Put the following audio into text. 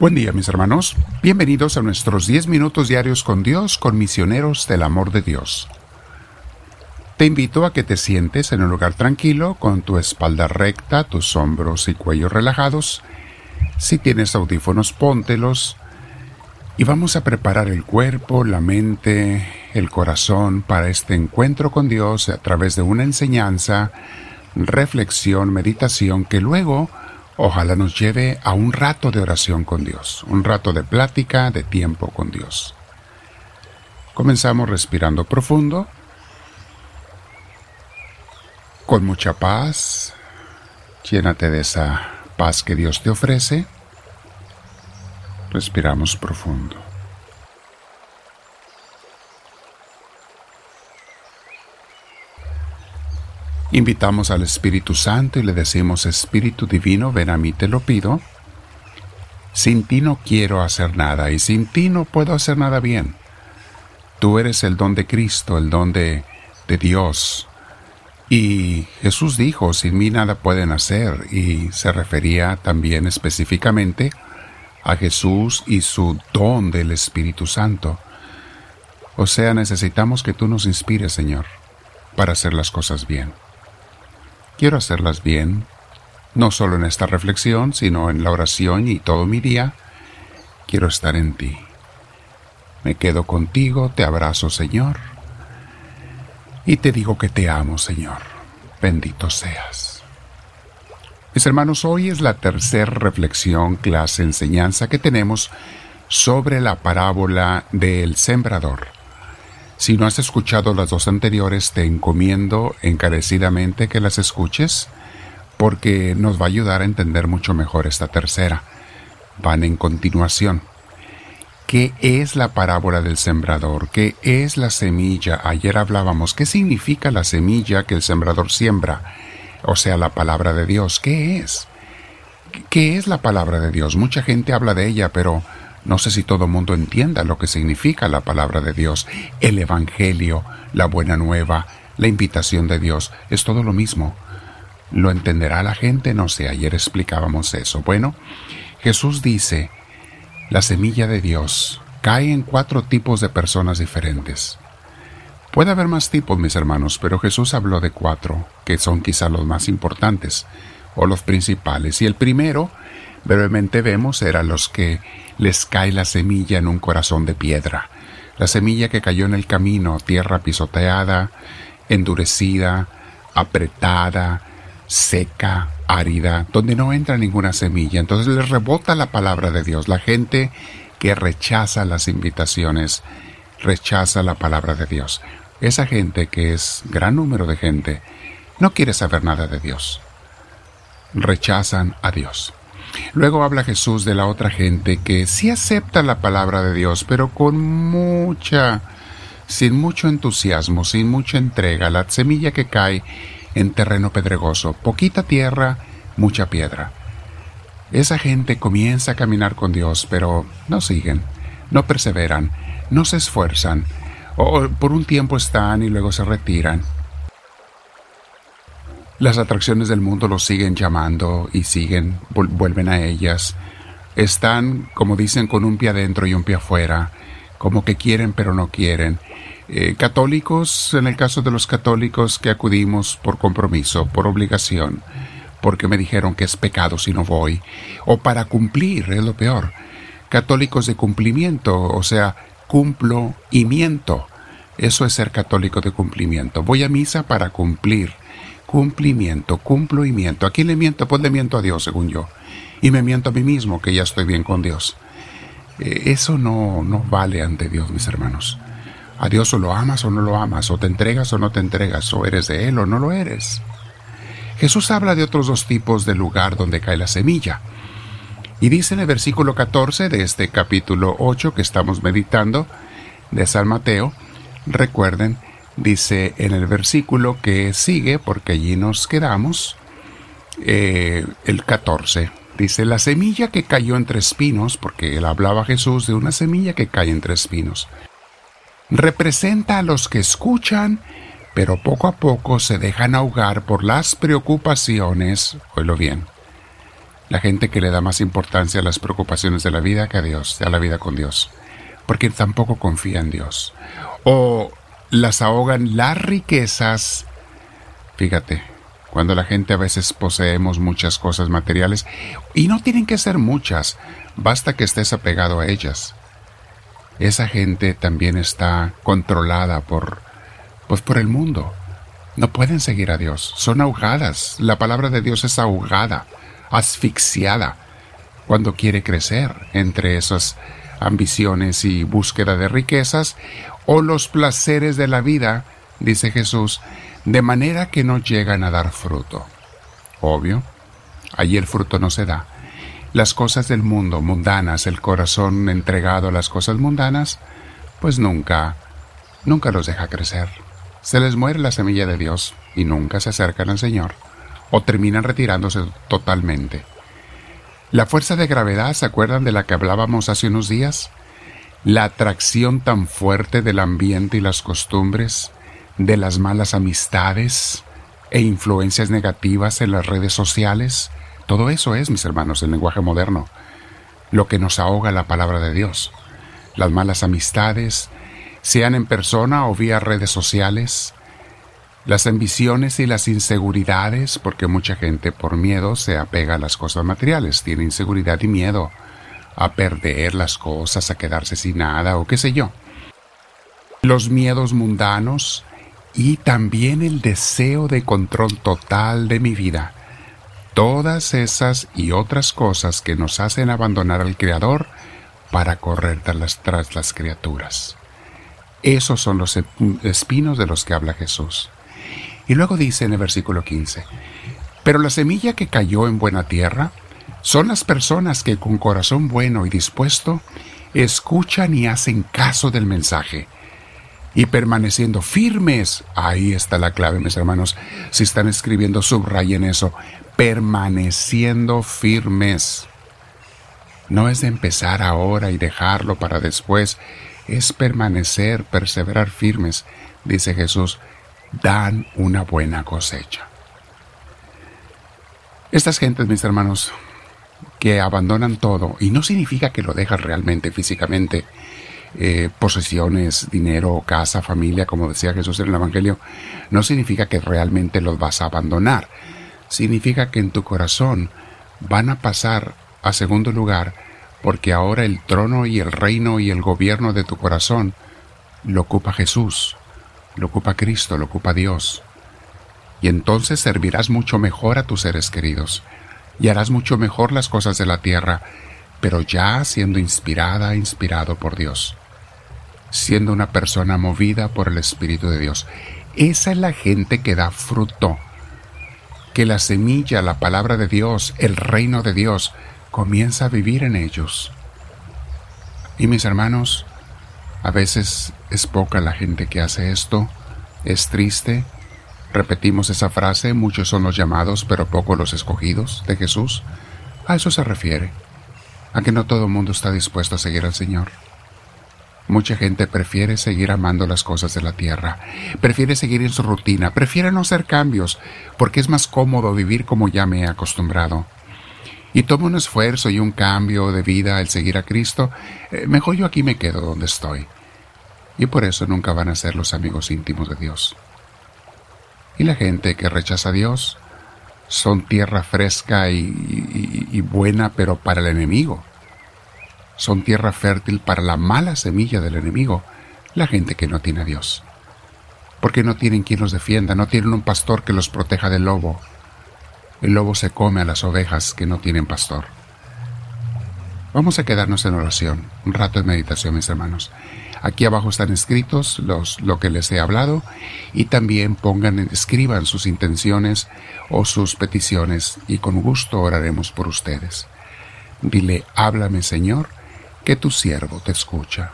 Buen día mis hermanos, bienvenidos a nuestros 10 minutos diarios con Dios, con misioneros del amor de Dios. Te invito a que te sientes en un lugar tranquilo, con tu espalda recta, tus hombros y cuello relajados. Si tienes audífonos, póntelos. Y vamos a preparar el cuerpo, la mente, el corazón para este encuentro con Dios a través de una enseñanza, reflexión, meditación que luego ojalá nos lleve a un rato de oración con Dios, un rato de plática, de tiempo con Dios. Comenzamos respirando profundo, con mucha paz, llénate de esa paz que Dios te ofrece. Respiramos profundo. Invitamos al Espíritu Santo y le decimos, Espíritu Divino, ven a mí, te lo pido. Sin ti no quiero hacer nada y sin ti no puedo hacer nada bien. Tú eres el don de Cristo, el don de, de Dios. Y Jesús dijo, sin mí nada pueden hacer, y se refería también específicamente a Jesús y su don del Espíritu Santo. O sea, necesitamos que tú nos inspires, Señor, para hacer las cosas bien. Quiero hacerlas bien, no solo en esta reflexión, sino en la oración y todo mi día. Quiero estar en ti. Me quedo contigo, te abrazo, Señor, y te digo que te amo, Señor. Bendito seas. Mis hermanos, hoy es la tercera reflexión, clase, enseñanza que tenemos sobre la parábola del sembrador. Si no has escuchado las dos anteriores, te encomiendo encarecidamente que las escuches porque nos va a ayudar a entender mucho mejor esta tercera. Van en continuación. ¿Qué es la parábola del sembrador? ¿Qué es la semilla? Ayer hablábamos, ¿qué significa la semilla que el sembrador siembra? O sea, la palabra de Dios. ¿Qué es? ¿Qué es la palabra de Dios? Mucha gente habla de ella, pero no sé si todo el mundo entienda lo que significa la palabra de Dios, el Evangelio, la buena nueva, la invitación de Dios, es todo lo mismo. ¿Lo entenderá la gente? No sé, ayer explicábamos eso. Bueno, Jesús dice, la semilla de Dios cae en cuatro tipos de personas diferentes. Puede haber más tipos, mis hermanos, pero Jesús habló de cuatro, que son quizá los más importantes o los principales. Y el primero brevemente vemos eran los que les cae la semilla en un corazón de piedra, la semilla que cayó en el camino, tierra pisoteada, endurecida, apretada, seca, árida, donde no entra ninguna semilla. Entonces les rebota la palabra de Dios. La gente que rechaza las invitaciones, rechaza la palabra de Dios. Esa gente, que es gran número de gente, no quiere saber nada de Dios. Rechazan a Dios. Luego habla Jesús de la otra gente que sí acepta la palabra de Dios, pero con mucha, sin mucho entusiasmo, sin mucha entrega, la semilla que cae en terreno pedregoso, poquita tierra, mucha piedra. Esa gente comienza a caminar con Dios, pero no siguen, no perseveran, no se esfuerzan, o por un tiempo están y luego se retiran. Las atracciones del mundo los siguen llamando y siguen, vuelven a ellas. Están, como dicen, con un pie adentro y un pie afuera, como que quieren pero no quieren. Eh, católicos, en el caso de los católicos que acudimos por compromiso, por obligación, porque me dijeron que es pecado si no voy, o para cumplir, es lo peor. Católicos de cumplimiento, o sea, cumplo y miento. Eso es ser católico de cumplimiento. Voy a misa para cumplir cumplimiento, cumplimiento. ¿A quién le miento? Pues le miento a Dios, según yo. Y me miento a mí mismo, que ya estoy bien con Dios. Eh, eso no, no vale ante Dios, mis hermanos. A Dios o lo amas o no lo amas, o te entregas o no te entregas, o eres de Él o no lo eres. Jesús habla de otros dos tipos de lugar donde cae la semilla. Y dice en el versículo 14 de este capítulo 8 que estamos meditando de San Mateo, recuerden, dice en el versículo que sigue, porque allí nos quedamos, eh, el 14. Dice, la semilla que cayó entre espinos, porque él hablaba Jesús de una semilla que cae entre espinos, representa a los que escuchan, pero poco a poco se dejan ahogar por las preocupaciones, oílo bien, La gente que le da más importancia a las preocupaciones de la vida que a Dios, a la vida con Dios, porque tampoco confía en Dios. O las ahogan las riquezas. Fíjate, cuando la gente a veces poseemos muchas cosas materiales, y no tienen que ser muchas, basta que estés apegado a ellas. Esa gente también está controlada por, pues por el mundo. No pueden seguir a Dios, son ahogadas. La palabra de Dios es ahogada asfixiada cuando quiere crecer entre esas ambiciones y búsqueda de riquezas o los placeres de la vida, dice Jesús, de manera que no llegan a dar fruto. Obvio, allí el fruto no se da. Las cosas del mundo, mundanas, el corazón entregado a las cosas mundanas, pues nunca, nunca los deja crecer. Se les muere la semilla de Dios y nunca se acercan al Señor o terminan retirándose totalmente. La fuerza de gravedad, ¿se acuerdan de la que hablábamos hace unos días? La atracción tan fuerte del ambiente y las costumbres, de las malas amistades e influencias negativas en las redes sociales. Todo eso es, mis hermanos, el lenguaje moderno, lo que nos ahoga la palabra de Dios. Las malas amistades, sean en persona o vía redes sociales, las ambiciones y las inseguridades, porque mucha gente por miedo se apega a las cosas materiales, tiene inseguridad y miedo a perder las cosas, a quedarse sin nada o qué sé yo. Los miedos mundanos y también el deseo de control total de mi vida. Todas esas y otras cosas que nos hacen abandonar al Creador para correr tras, tras las criaturas. Esos son los espinos de los que habla Jesús. Y luego dice en el versículo 15, pero la semilla que cayó en buena tierra son las personas que con corazón bueno y dispuesto escuchan y hacen caso del mensaje. Y permaneciendo firmes, ahí está la clave, mis hermanos. Si están escribiendo, subrayen eso. Permaneciendo firmes. No es de empezar ahora y dejarlo para después. Es permanecer, perseverar firmes, dice Jesús dan una buena cosecha. Estas gentes, mis hermanos, que abandonan todo, y no significa que lo dejan realmente físicamente, eh, posesiones, dinero, casa, familia, como decía Jesús en el Evangelio, no significa que realmente los vas a abandonar. Significa que en tu corazón van a pasar a segundo lugar porque ahora el trono y el reino y el gobierno de tu corazón lo ocupa Jesús lo ocupa Cristo, lo ocupa Dios. Y entonces servirás mucho mejor a tus seres queridos y harás mucho mejor las cosas de la tierra, pero ya siendo inspirada, inspirado por Dios, siendo una persona movida por el Espíritu de Dios. Esa es la gente que da fruto, que la semilla, la palabra de Dios, el reino de Dios, comienza a vivir en ellos. Y mis hermanos, a veces es poca la gente que hace esto, es triste. Repetimos esa frase, muchos son los llamados, pero pocos los escogidos de Jesús. A eso se refiere, a que no todo el mundo está dispuesto a seguir al Señor. Mucha gente prefiere seguir amando las cosas de la tierra, prefiere seguir en su rutina, prefiere no hacer cambios, porque es más cómodo vivir como ya me he acostumbrado. Y toma un esfuerzo y un cambio de vida al seguir a Cristo, eh, mejor yo aquí me quedo donde estoy y por eso nunca van a ser los amigos íntimos de Dios. Y la gente que rechaza a Dios son tierra fresca y, buena, pero para el enemigo. Son tierra fértil para la mala semilla del enemigo, la gente que no tiene a Dios. Porque no tienen quien los defienda, no tienen un pastor que los proteja del lobo. El lobo se come a las ovejas que no tienen pastor. Vamos a quedarnos en oración, un rato de meditación, mis hermanos. Aquí abajo están escritos los, lo que les he hablado y también pongan, escriban sus intenciones o sus peticiones y con gusto oraremos por ustedes. Dile, háblame Señor, que tu siervo te escucha.